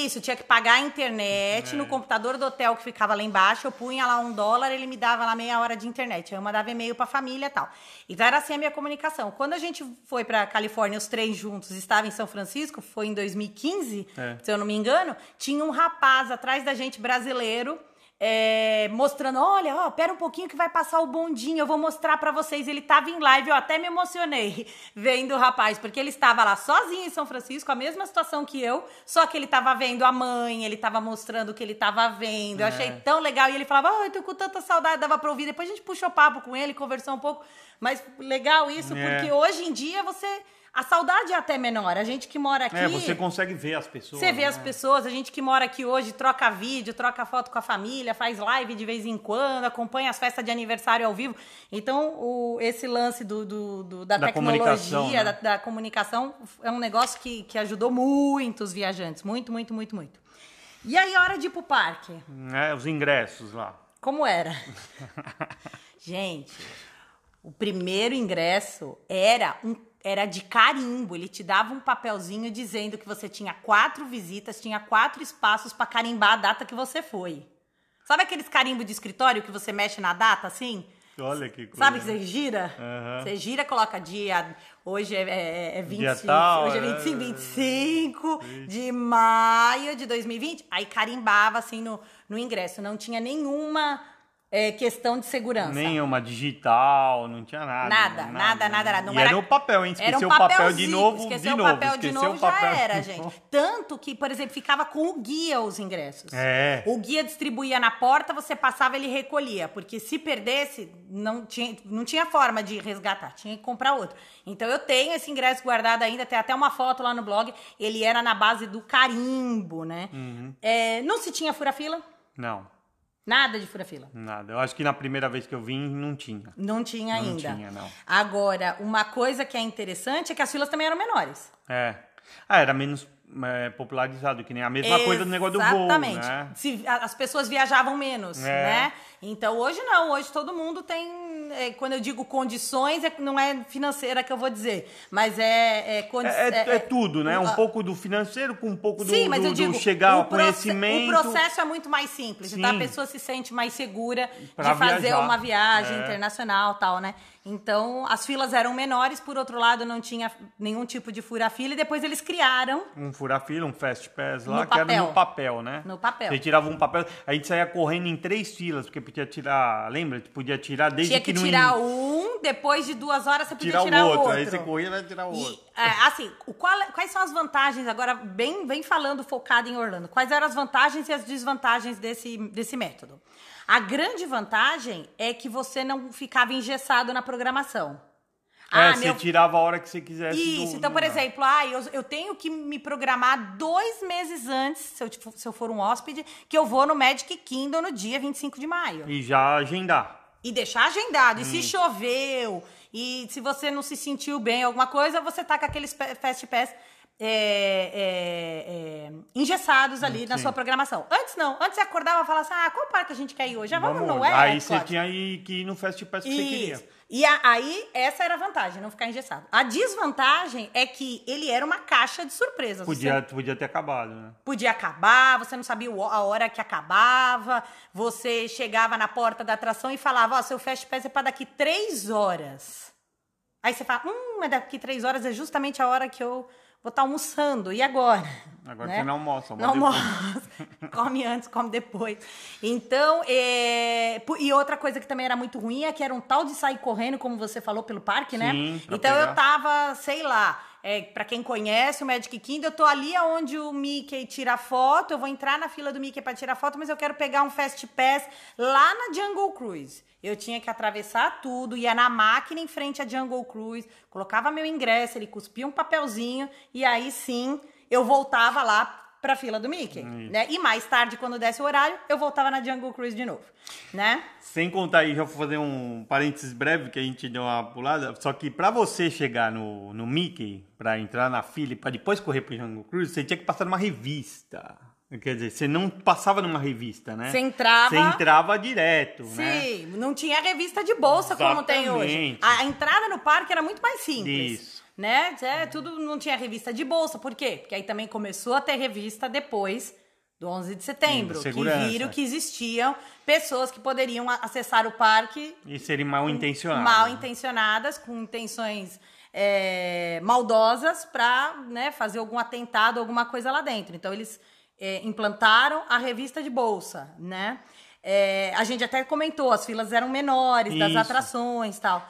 Isso, tinha que pagar a internet É. no computador do hotel que ficava lá embaixo. Eu punha lá um dólar, ele me dava lá meia hora de internet. Aí eu mandava e-mail pra família e tal. Então era assim a minha comunicação. Quando a gente foi pra Califórnia, os três juntos, estava em São Francisco, foi em 2015, É. se eu não me engano, tinha um rapaz atrás da gente brasileiro. É, mostrando, olha, ó, pera um pouquinho que vai passar o bondinho, eu vou mostrar pra vocês. Ele tava em live, eu até me emocionei vendo o rapaz, porque ele estava lá sozinho em São Francisco, a mesma situação que eu, só que ele tava vendo a mãe, ele tava mostrando o que ele tava vendo. Eu É. achei tão legal. E ele falava, oh, eu tô com tanta saudade, dava pra ouvir. Depois a gente puxou papo com ele, conversou um pouco. Mas legal isso, É. porque hoje em dia você A saudade é até menor. A gente que mora aqui. É, você consegue ver as pessoas. Você vê né? as pessoas, a gente que mora aqui hoje troca vídeo, troca foto com a família, faz live de vez em quando, acompanha as festas de aniversário ao vivo. Então, o, esse lance do, do- do- da, Da tecnologia, né? da, da comunicação, é um negócio que, que ajudou muito os viajantes. Muito, muito, muito, muito. E aí, a hora de ir pro parque? É, os ingressos lá. Como era? Gente, o primeiro ingresso era um era de carimbo. Ele te dava um papelzinho dizendo que você tinha quatro visitas, tinha quatro espaços para carimbar a data que você foi. Sabe aqueles carimbos de escritório que você mexe na data assim? Olha que coisa. Sabe que você gira? Aham. Você gira, coloca dia. Hoje é, é, é 20, Dia tal, hoje é é. 25, 25 de maio de 2020. Aí carimbava assim no, no ingresso. Não tinha nenhuma é, questão de segurança. Nenhuma digital, não tinha nada. Nada, nada, nada, nada. Não e era, era o papel, hein? Era Esqueceu um o papel de novo, Esqueceu de o novo. papel de esqueceu novo, o papel já de era, novo. gente. Tanto que, por exemplo, ficava com o guia os ingressos. É. O guia distribuía na porta, você passava, ele recolhia. Porque se perdesse, não tinha, não tinha forma de resgatar, tinha que comprar outro. Então eu tenho esse ingresso guardado ainda, tem até uma foto lá no blog. Ele era na base do carimbo, né? Uhum. É, não se tinha fura-fila, Não, nada de fura-fila. nada. Eu acho que na primeira vez que eu vim, não tinha. Não tinha Não ainda. tinha, não. Agora, uma coisa que é interessante é que as filas também eram menores. É. Ah, era menos é, popularizado, que nem a mesma coisa do negócio do voo, Exatamente. né? Se- a- as pessoas viajavam menos, É. né? Então hoje não, hoje todo mundo tem. É, quando eu digo condições, é, não é financeira que eu vou dizer, mas é. É, condi- É, é- é- tudo, né? Um pouco do financeiro com um pouco do, Sim, mas do- eu digo, do chegar ao o proce- conhecimento. O processo é muito mais simples, então a Sim. pessoa se sente mais segura Pra de fazer viajar. uma viagem internacional tal, né? Então, as filas eram menores, por outro lado, não tinha nenhum tipo de fura-fila, e depois eles criaram Um fura-fila, um fast pass lá, No que era papel. no papel, né? No papel. Você tirava um papel, a gente saía correndo em três filas, porque podia tirar, lembra? Podia tirar desde Tinha que tirar um, depois de duas horas você podia tirar, tirar, o outro. outro. Aí você corria e vai tirar o E, outro. é, assim, o qual- quais são as vantagens, agora bem, bem falando focado em Orlando, quais eram as vantagens e as desvantagens desse, desse método? A grande vantagem é que você não ficava engessado na programação. É, Ah, você meu- tirava a hora que você quisesse. Isso, do- então, por exemplo, ah, eu, eu tenho que me programar dois meses antes, se eu, tipo, se eu for um hóspede, que eu vou no Magic Kingdom no dia 25 de maio. E já agendar. E deixar agendado. E Hum. se choveu, e se você não se sentiu bem, alguma coisa, você tá com aqueles Fast Pass é, é, é, engessados ali na Sim. sua programação. Antes não. Antes você acordava e falava assim, ah, qual parque a gente quer ir hoje? Ah, vamos, no Aí Epcot. você tinha aí que ir no fast pass que você queria. E a- aí, essa era a vantagem, não ficar engessado. A desvantagem é que ele era uma caixa de surpresas. Podia, Você podia ter acabado, né? podia acabar, você não sabia a hora que acabava, você chegava na porta da atração e falava, ó, seu Fast Pass é para daqui três horas. Aí você fala, hum, mas daqui três horas é justamente a hora que eu vou estar almoçando. E agora? Agora Né? você não almoça, Não almoça. come antes, come depois. Então, é... e outra coisa que também era muito ruim é que era um tal de sair correndo, como você falou, pelo parque, né? Sim, pra Então pegar. eu tava, sei lá, é, para quem conhece o Magic Kingdom, eu tô ali onde o Mickey tira foto, eu vou entrar na fila do Mickey para tirar foto, mas eu quero pegar um Fast Pass lá na Jungle Cruise. Eu tinha que atravessar tudo, ia na máquina em frente à Jungle Cruise, colocava meu ingresso, ele cuspia um papelzinho e aí sim eu voltava lá pra fila do Mickey, né? E mais tarde, quando desse o horário, eu voltava na Jungle Cruise de novo, né? Sem contar aí, já vou fazer um parênteses breve que a gente deu uma pulada. Só que pra você chegar no, no Mickey, pra entrar na fila e pra depois correr pro Jungle Cruise, você tinha que passar numa revista. Quer dizer, você não passava numa revista, né? Você entrava- Você entrava direto, né? Sim, não tinha revista de bolsa como tem hoje. Exatamente. A, a entrada no parque era muito mais simples. Isso. Né? É, tudo não tinha revista de bolsa. Por quê? Porque aí também começou a ter revista depois do 11 de setembro, Sim, que viram que existiam pessoas que poderiam acessar o parque E serem mal intencionados. mal intencionadas, com intenções é, maldosas para né, fazer algum atentado, alguma coisa lá dentro. Então eles é, implantaram a revista de bolsa, né? É, a gente até comentou, as filas eram menores das Isso. atrações tal.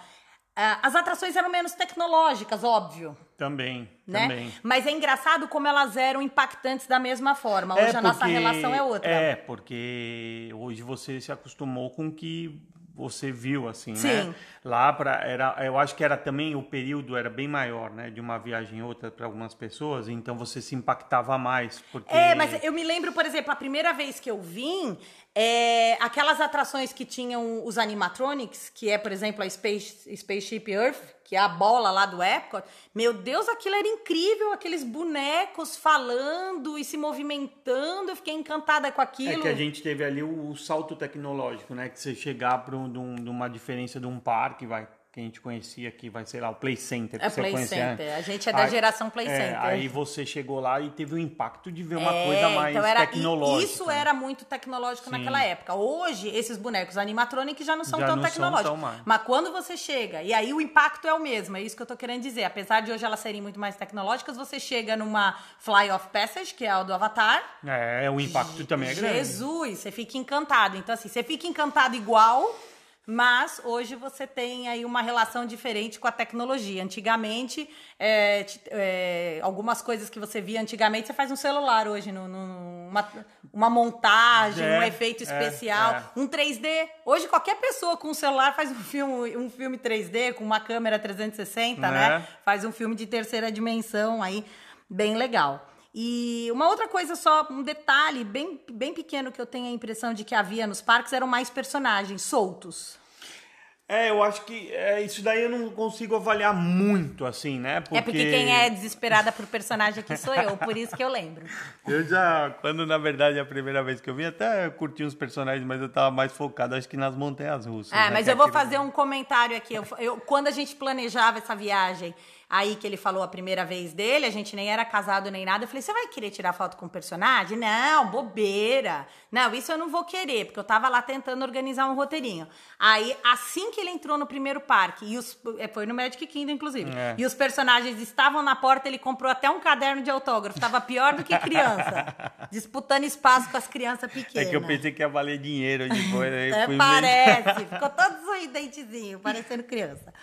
Ah, As atrações eram menos tecnológicas, óbvio, Também, né? também. Mas é engraçado como elas eram impactantes da mesma forma. Hoje a nossa porque- relação é outra. É, porque hoje você se acostumou com que você viu assim, Sim. né? Lá para era, eu acho que era também o período era bem maior, né, de uma viagem outra para algumas pessoas, então você se impactava mais, porque É, mas eu me lembro, por exemplo, a primeira vez que eu vim, é, aquelas atrações que tinham os animatronics, que é, por exemplo, a Space, Spaceship Earth, que é a bola lá do Epcot. Meu Deus, aquilo era incrível, aqueles bonecos falando e se movimentando. Eu fiquei encantada com É aquilo. que a gente teve ali o, o salto tecnológico, né? Que você chegar para um, um- de uma diferença de um parque, vai, que a gente conhecia aqui, vai, sei lá, o Play Center. Que É você Play conhecia, Center. né? A gente é da Aí- geração Play é, Center. Aí você chegou lá e teve o impacto de ver uma É, coisa mais então era, tecnológica. Isso né? era muito tecnológico Sim. naquela época. Hoje, esses bonecos animatronic já não são Já tão não são tecnológicos. tão mais. Mas quando você chega, e aí o impacto é o mesmo, é isso que eu tô querendo dizer. Apesar de hoje elas serem muito mais tecnológicas, você chega numa Fly of Passage, que é o do Avatar. É, o impacto também é grande. Jesus, você fica encantado. Então, assim, você fica encantado igual, mas hoje você tem aí uma relação diferente com a tecnologia. Antigamente, é, é, algumas coisas que você via antigamente, você faz um celular hoje, no, no- uma, uma montagem, É, um efeito é, especial, é. um 3D. Hoje, qualquer pessoa com um celular faz um filme, um filme 3D, com uma câmera 360, né? É. Faz um filme de terceira dimensão aí, bem legal. E uma outra coisa só, um detalhe bem, bem pequeno que eu tenho a impressão de que havia nos parques eram mais personagens soltos. É, eu acho que é, isso daí eu não consigo avaliar muito, assim, né? É porque quem é desesperada por personagem aqui sou eu, por isso que eu lembro. Eu já, quando na verdade a primeira vez que eu vim, até curti os personagens, mas eu tava mais focado, acho que nas montanhas russas. É, né? mas Que eu vou aquilo- fazer um comentário aqui. Eu, eu- quando a gente planejava essa viagem, aí que ele falou a primeira vez dele, a gente nem era casado nem nada. Eu falei: você vai querer tirar foto com o personagem? Não, bobeira. Não, isso eu não vou querer, porque eu tava lá tentando organizar um roteirinho. Aí, assim que ele entrou no primeiro parque, e os, é, foi no Magic Kingdom, inclusive, É. e os personagens estavam na porta, ele comprou até um caderno de autógrafo. Tava pior do que criança, disputando espaço com as crianças É pequenas. que eu pensei que ia valer dinheiro depois. aí fui parece, ficou todo sorridentezinho, parecendo criança.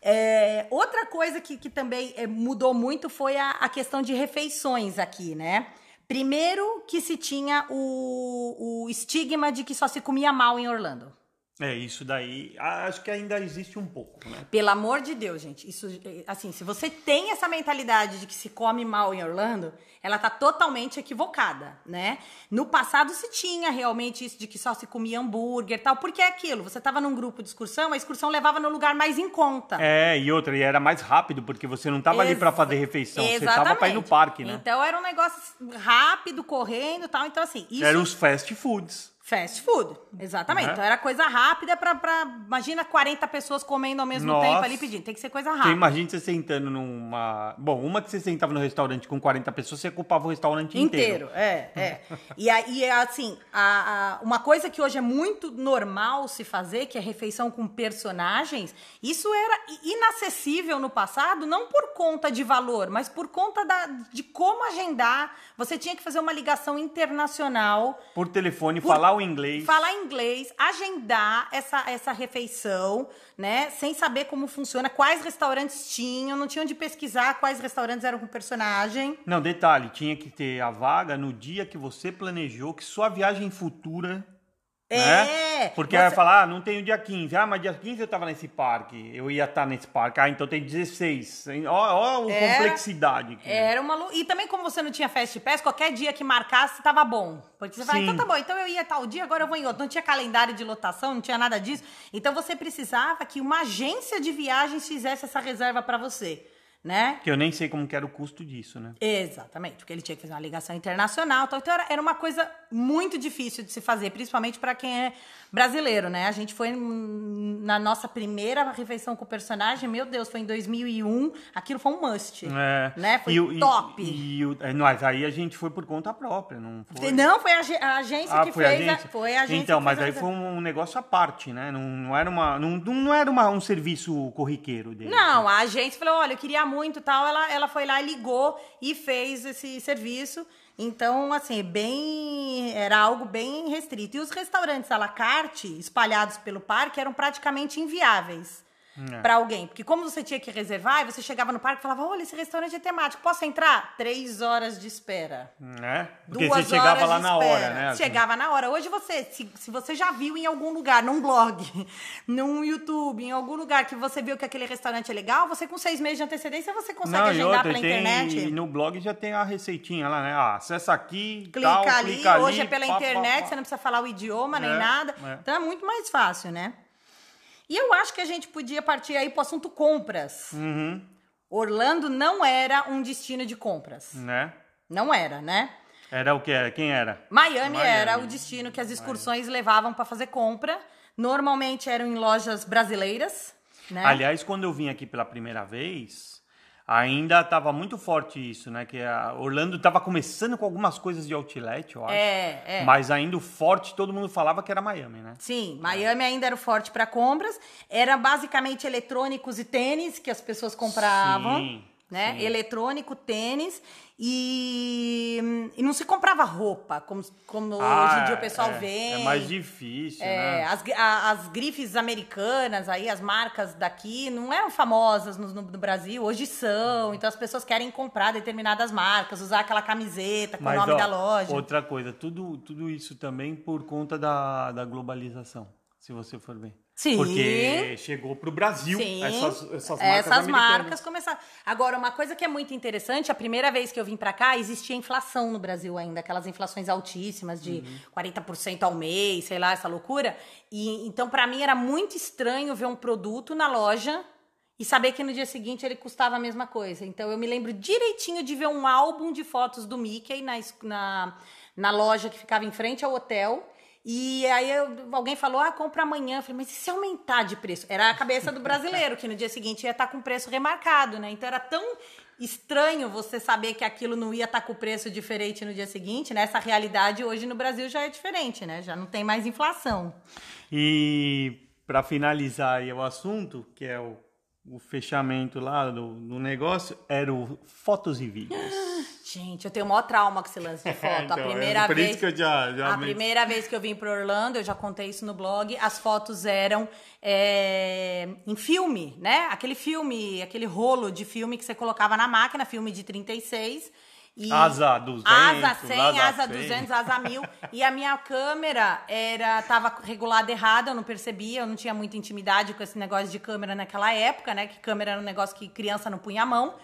É, outra coisa que, que também é, mudou muito foi a, a questão de refeições aqui, né? Primeiro que se tinha o, o estigma de que só se comia mal em Orlando. É, isso daí, acho que ainda existe um pouco, né? Pelo amor de Deus, gente. Isso, eh, assim, se você tem essa mentalidade de que se come mal em Orlando, ela tá totalmente equivocada, né? No passado se tinha realmente isso de que só se comia hambúrguer e tal, porque é aquilo. Você tava num grupo de excursão, a excursão levava no lugar mais em conta. É, e outra, e era mais rápido, porque você não tava ali pra Exa- fazer refeição, você tava pra ir no Exatamente. parque, né? Então era um negócio rápido, correndo e tal. Então, assim, isso. Eram os fast foods. Fast food, exatamente. Né? Então era coisa rápida pra, pra. Imagina 40 pessoas comendo ao mesmo Nossa. tempo ali pedindo. Tem que ser coisa rápida. imagina você sentando numa. Bom, uma que você sentava no restaurante com 40 pessoas, você ocupava o restaurante inteiro. Inteiro, é, é. E aí, assim, a, a- uma coisa que hoje é muito normal se fazer, que é refeição com personagens, isso era inacessível no passado, não por conta de valor, mas por conta da, de como agendar. Você tinha que fazer uma ligação internacional, Por telefone, Por- falar o inglês. falar inglês, agendar essa, essa refeição, né? Sem saber como funciona, quais restaurantes tinham, não tinham de pesquisar quais restaurantes eram com personagem. Não, detalhe, tinha que ter a vaga no dia que você planejou, que sua viagem futura. É, Né? Porque você- aí falar, ah, não tem o dia 15. Ah, mas dia 15 eu tava nesse parque. Eu ia estar nesse parque. Ah, então tem 16. Ó, ó a Era- complexidade. aqui. Era uma lu- E também, como você não tinha Fast Pass, qualquer dia que marcasse tava bom. Porque você fala, Sim. então tá bom, então eu ia tal dia, agora eu vou em outro. Não tinha calendário de lotação, não tinha nada disso. Então você precisava que uma agência de viagens fizesse essa reserva pra você, né? Que eu nem sei como que era o custo disso, né? Exatamente, porque ele tinha que fazer uma ligação internacional. tal. Então era, uma coisa muito difícil de se fazer, principalmente para quem é brasileiro, né? A gente foi na nossa primeira refeição com o personagem, meu Deus, foi em 2001. Aquilo foi um must, É. né? Foi E e- top. E, o- é, mas aí a gente foi por conta própria, não foi? Não, foi a, a agência Ah, que foi a fez. agência? Foi a agência Então, que mas a aí foi um negócio à parte, né? Não, não era, uma, não, não era uma, um serviço corriqueiro dele. Não, a agência falou: olha, eu queria muito tal. Ela, ela foi lá e ligou e fez esse serviço. Então, assim, bem. Era algo bem restrito. E os restaurantes à la carte, espalhados pelo parque, eram praticamente inviáveis. É. pra alguém. Porque como você tinha que reservar, e você chegava no parque e falava, olha, esse restaurante é temático, posso entrar? Três horas de espera. Né? Porque Duas você chegava horas lá de na espera. hora, né? Chegava na hora. Hoje você, se, se você já viu em algum lugar, num blog, num YouTube, em algum lugar que você viu que aquele restaurante é legal, você com seis meses de antecedência você consegue Não, agendar outra, pela tem, internet. e no blog já tem a receitinha lá, né? Ah, acessa aqui, Clica tal, ali, clica ali, hoje é pela pá, pá, internet, pá. você não precisa falar o idioma nem É, nada. é. Então é muito mais fácil, né? E eu acho que a gente podia partir aí pro assunto compras. Uhum, Orlando não era um destino de compras. né? Não era, né? Era o que era? Quem era? Miami, Miami. era o destino que as excursões levavam para fazer compra. Normalmente eram em lojas brasileiras, né? Aliás, quando eu vim aqui pela primeira vez, ainda estava muito forte isso, né? Que a Orlando estava começando com algumas coisas de outlet, eu acho. É, é. Mas ainda o forte, todo mundo falava que era Miami, né? Sim, Miami ainda era o forte para compras. Era basicamente eletrônicos e tênis que as pessoas compravam. Sim, né? sim. Eletrônico, tênis. E, e não se comprava roupa, como, como hoje em dia o pessoal é, vê. É mais difícil, É, né? as, a- as grifes americanas, aí, as marcas daqui, não eram famosas no, no- no Brasil, hoje são. Então as pessoas querem comprar determinadas marcas, usar aquela camiseta com o nome ó, da loja. Outra coisa, tudo, tudo isso também por conta da, da globalização, se você for ver. Sim. Porque chegou pro Brasil Sim, essas, essas marcas essas marcas começaram. Agora, uma coisa que é muito interessante, a primeira vez que eu vim pra cá, existia inflação no Brasil ainda, aquelas inflações altíssimas de Uhum. 40% ao mês, sei lá, essa loucura. E então pra mim era muito estranho ver um produto na loja e saber que no dia seguinte ele custava a mesma coisa. Então eu me lembro direitinho de ver um álbum de fotos do Mickey na, na, na loja que ficava em frente ao hotel. E aí eu- alguém falou, ah, compra amanhã. Eu falei, mas e se aumentar de preço? Era a cabeça do brasileiro, que no dia seguinte ia estar com preço remarcado, né? Então era tão estranho você saber que aquilo não ia estar com preço diferente no dia seguinte, né? Essa realidade hoje no Brasil já é diferente, né? Já não tem mais inflação. E para finalizar aí o assunto, que é o, o fechamento lá do, do negócio, era o fotos e vídeos. Gente, eu tenho o maior trauma com esse lance de foto. Então, a é primeira por vez. isso que eu já- já a men- primeira vez que eu vim para Orlando, eu já contei isso no blog. As fotos eram é, em filme, né? Aquele filme, aquele rolo de filme que você colocava na máquina, filme de 36. E Asa 200, asa 100, asa asa 100. 200, asa 1000. e a minha câmera era tava regulada errada, eu não percebia, eu não tinha muita intimidade com esse negócio de câmera naquela época, né? Que câmera era um negócio que criança não punha a mão.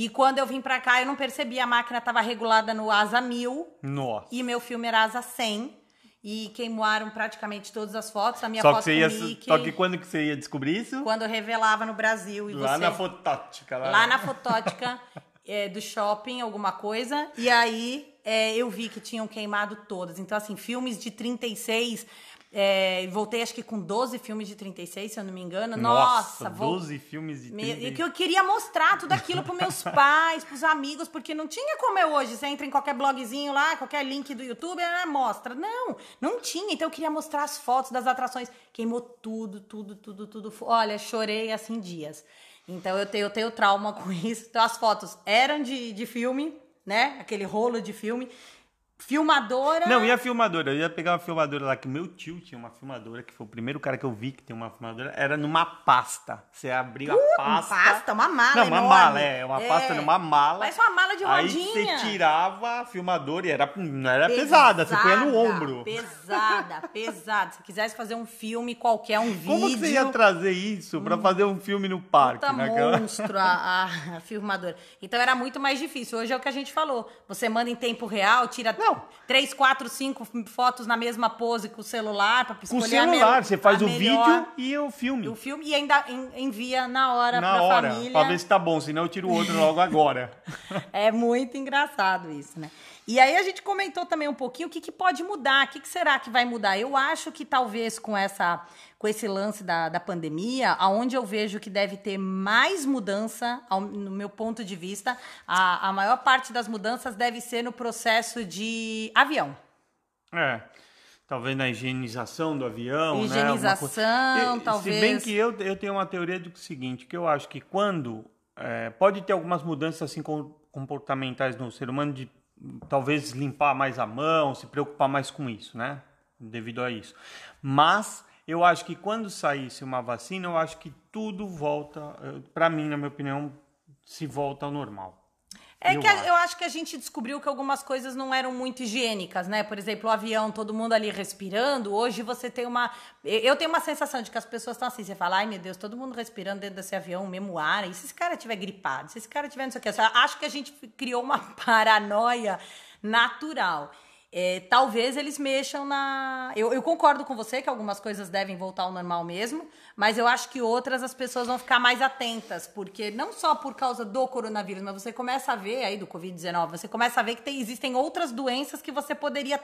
E quando eu vim pra cá, eu não percebi, a máquina estava regulada no asa 1000 Nossa. e meu filme era asa 100. E queimaram praticamente todas as fotos. A minha Só que, foto com ia, Mickey, só que quando que você ia descobrir isso? quando eu revelava no Brasil. E Lá você... na fotótica. Lá, lá na fotótica é, do shopping, alguma coisa. E aí é, eu vi que tinham queimado todas. Então, assim, filmes de 36. É, voltei acho que com 12 filmes de 36, se eu não me engano. Nossa, Nossa, vou- 12 filmes de me- 30. e que eu queria mostrar tudo aquilo pros meus pais, pros amigos, porque não tinha como é hoje. Você entra em qualquer blogzinho lá, qualquer link do YouTube, ah, mostra. Não, não tinha. Então eu queria mostrar as fotos das atrações. Queimou tudo, tudo, tudo, tudo. Olha, chorei assim dias. Então eu tenho, eu tenho trauma com isso. Então as fotos eram de, de filme, né? Aquele rolo de filme. Filmadora. Não, e a filmadora? Eu ia pegar uma filmadora lá, que meu tio tinha uma filmadora, que foi o primeiro cara que eu vi que tem uma filmadora, era numa pasta. Você abria a pasta. Uma pasta, uma mala Não, uma enorme. mala, é. Uma pasta numa mala. Parece uma mala de Aí rodinha. você tirava a filmadora e era, não era pesada, você punha no ombro. Pesada, pesada. Se quisesse fazer um filme qualquer, um vídeo. Como que você ia trazer isso pra fazer um filme no parque? Puta naquela- monstro a, a- a filmadora. Então era muito mais difícil. Hoje é o que a gente falou. Você manda em tempo real, tira Não. Três, quatro, cinco fotos na mesma pose com o celular Com escolher o a celular, você faz o melhor- vídeo e o filme. o filme e ainda en- envia na hora na pra hora, família. pra ver se tá bom, senão eu tiro o outro logo agora. É muito engraçado isso, né? E aí a gente comentou também um pouquinho o que, que pode mudar, o que, que será que vai mudar. Eu acho que talvez com essa com esse lance da, da pandemia, aonde eu vejo que deve ter mais mudança, ao- no meu ponto de vista, a, a maior parte das mudanças deve ser no processo de avião. É. Talvez na higienização do avião, né? Higienização, Alguma coisa. Talvez. Se bem que eu, eu tenho uma teoria do seguinte, que eu acho que quando... é, pode ter algumas mudanças assim com- comportamentais no ser humano de talvez limpar mais a mão, se preocupar mais com isso, né? Devido a isso. Mas Eu acho que quando saísse uma vacina, eu acho que tudo volta, para mim, na minha opinião, se volta ao normal. É eu que acho. eu acho que a gente descobriu que algumas coisas não eram muito higiênicas, né? Por exemplo, o avião, todo mundo ali respirando. Hoje você tem uma. Eu tenho uma sensação de que as pessoas estão assim. Você fala, ai meu Deus, todo mundo respirando dentro desse avião, mesmo ar. E se esse cara tiver gripado? Se esse cara tiver não sei o que. Eu acho que a gente criou uma paranoia natural. É, talvez eles mexam na. Eu, eu, concordo com você que algumas coisas devem voltar ao normal mesmo, mas eu acho que outras as pessoas vão ficar mais atentas, porque não só por causa do coronavírus, mas você começa a ver aí do Covid-19, você começa a ver que tem, existem outras doenças que você poderia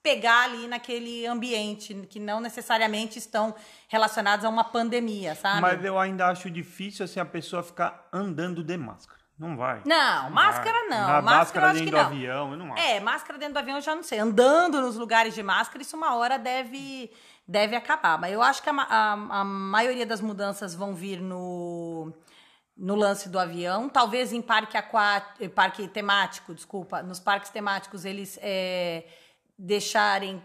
pegar ali naquele ambiente, que não necessariamente estão relacionadas a uma pandemia, sabe? Mas eu ainda acho difícil assim a pessoa ficar andando de máscara. Não vai. Não, máscara não. Na máscara, máscara dentro do avião, eu não acho. É, máscara dentro do avião eu já não sei. Andando nos lugares de máscara, isso uma hora deve, deve acabar. Mas eu acho que a, a, a maioria das mudanças vão vir no, no lance do avião. Talvez em parque aquático, parque temático, desculpa, nos parques temáticos eles é, deixarem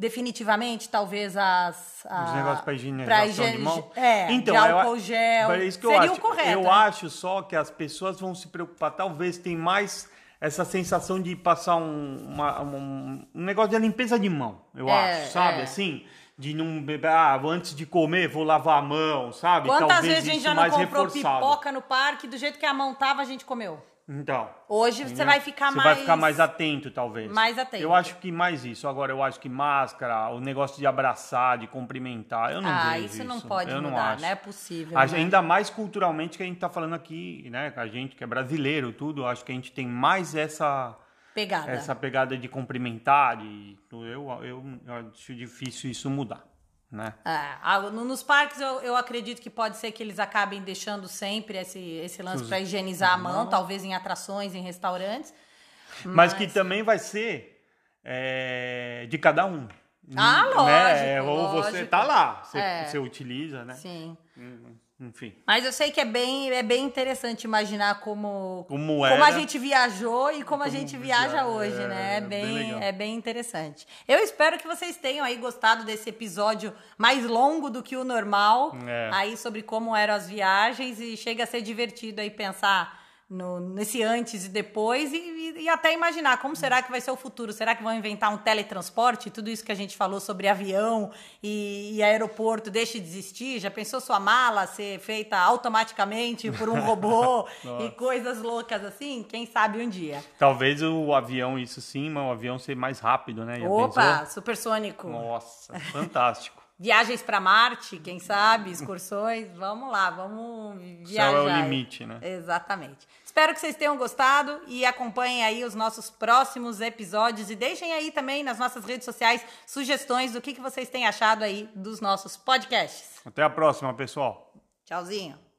definitivamente, talvez, as. A, Os negócios para higienização higiene, de mão. É, então, de álcool eu, gel. É isso que seria eu acho. o correto. Eu né? acho só que as pessoas vão se preocupar, talvez tem mais essa sensação de passar um, uma, um, um negócio de limpeza de mão, eu é, acho, sabe? É. Assim, de não beber, ah, antes de comer, vou lavar a mão, sabe? Quantas talvez vezes a gente já não comprou reforçado. pipoca no parque, do jeito que a mão tava, a gente comeu? Então. Hoje você vai ficar você mais. Você vai ficar mais atento, talvez. Mais atento. Eu acho que mais isso. Agora, eu acho que máscara, o negócio de abraçar, de cumprimentar, eu não ah, vejo isso. isso não pode eu mudar, não, não, é possível. Né? Ainda mais culturalmente que a gente está falando aqui, né? A gente que é brasileiro, tudo, acho que a gente tem mais essa. Pegada. Essa pegada de cumprimentar. De, eu, eu, eu acho difícil isso mudar. Né? É, nos parques eu, eu acredito que pode ser que eles acabem deixando sempre esse, esse lance para higienizar a mão, talvez em atrações, em restaurantes. Mas, mas que também vai ser é, de cada um. Ah, lógico. Né? Ou lógico. você tá lá, você, é. você utiliza, né? Sim. Uhum. Enfim. Mas eu sei que é bem, é bem interessante imaginar como, como, como a gente viajou e como, como a gente viaja hoje, é, né? É bem, bem é bem interessante. Eu espero que vocês tenham aí gostado desse episódio mais longo do que o normal, é. aí sobre como eram as viagens e chega a ser divertido aí pensar no, nesse antes e depois, e, e, até imaginar como será que vai ser o futuro. Será que vão inventar um teletransporte? Tudo isso que a gente falou sobre avião e, e aeroporto deixe de existir? Já pensou sua mala ser feita automaticamente por um robô e coisas loucas assim? Quem sabe um dia. Talvez o avião, isso sim, mas o avião ser mais rápido, né? Já Opa, pensou? supersônico. Nossa, fantástico. Viagens para Marte, quem sabe, excursões, vamos lá, vamos viajar. Céu é o limite, né? Exatamente. Espero que vocês tenham gostado e acompanhem aí os nossos próximos episódios e deixem aí também nas nossas redes sociais sugestões do que, que vocês têm achado aí dos nossos podcasts. Até a próxima, pessoal. Tchauzinho.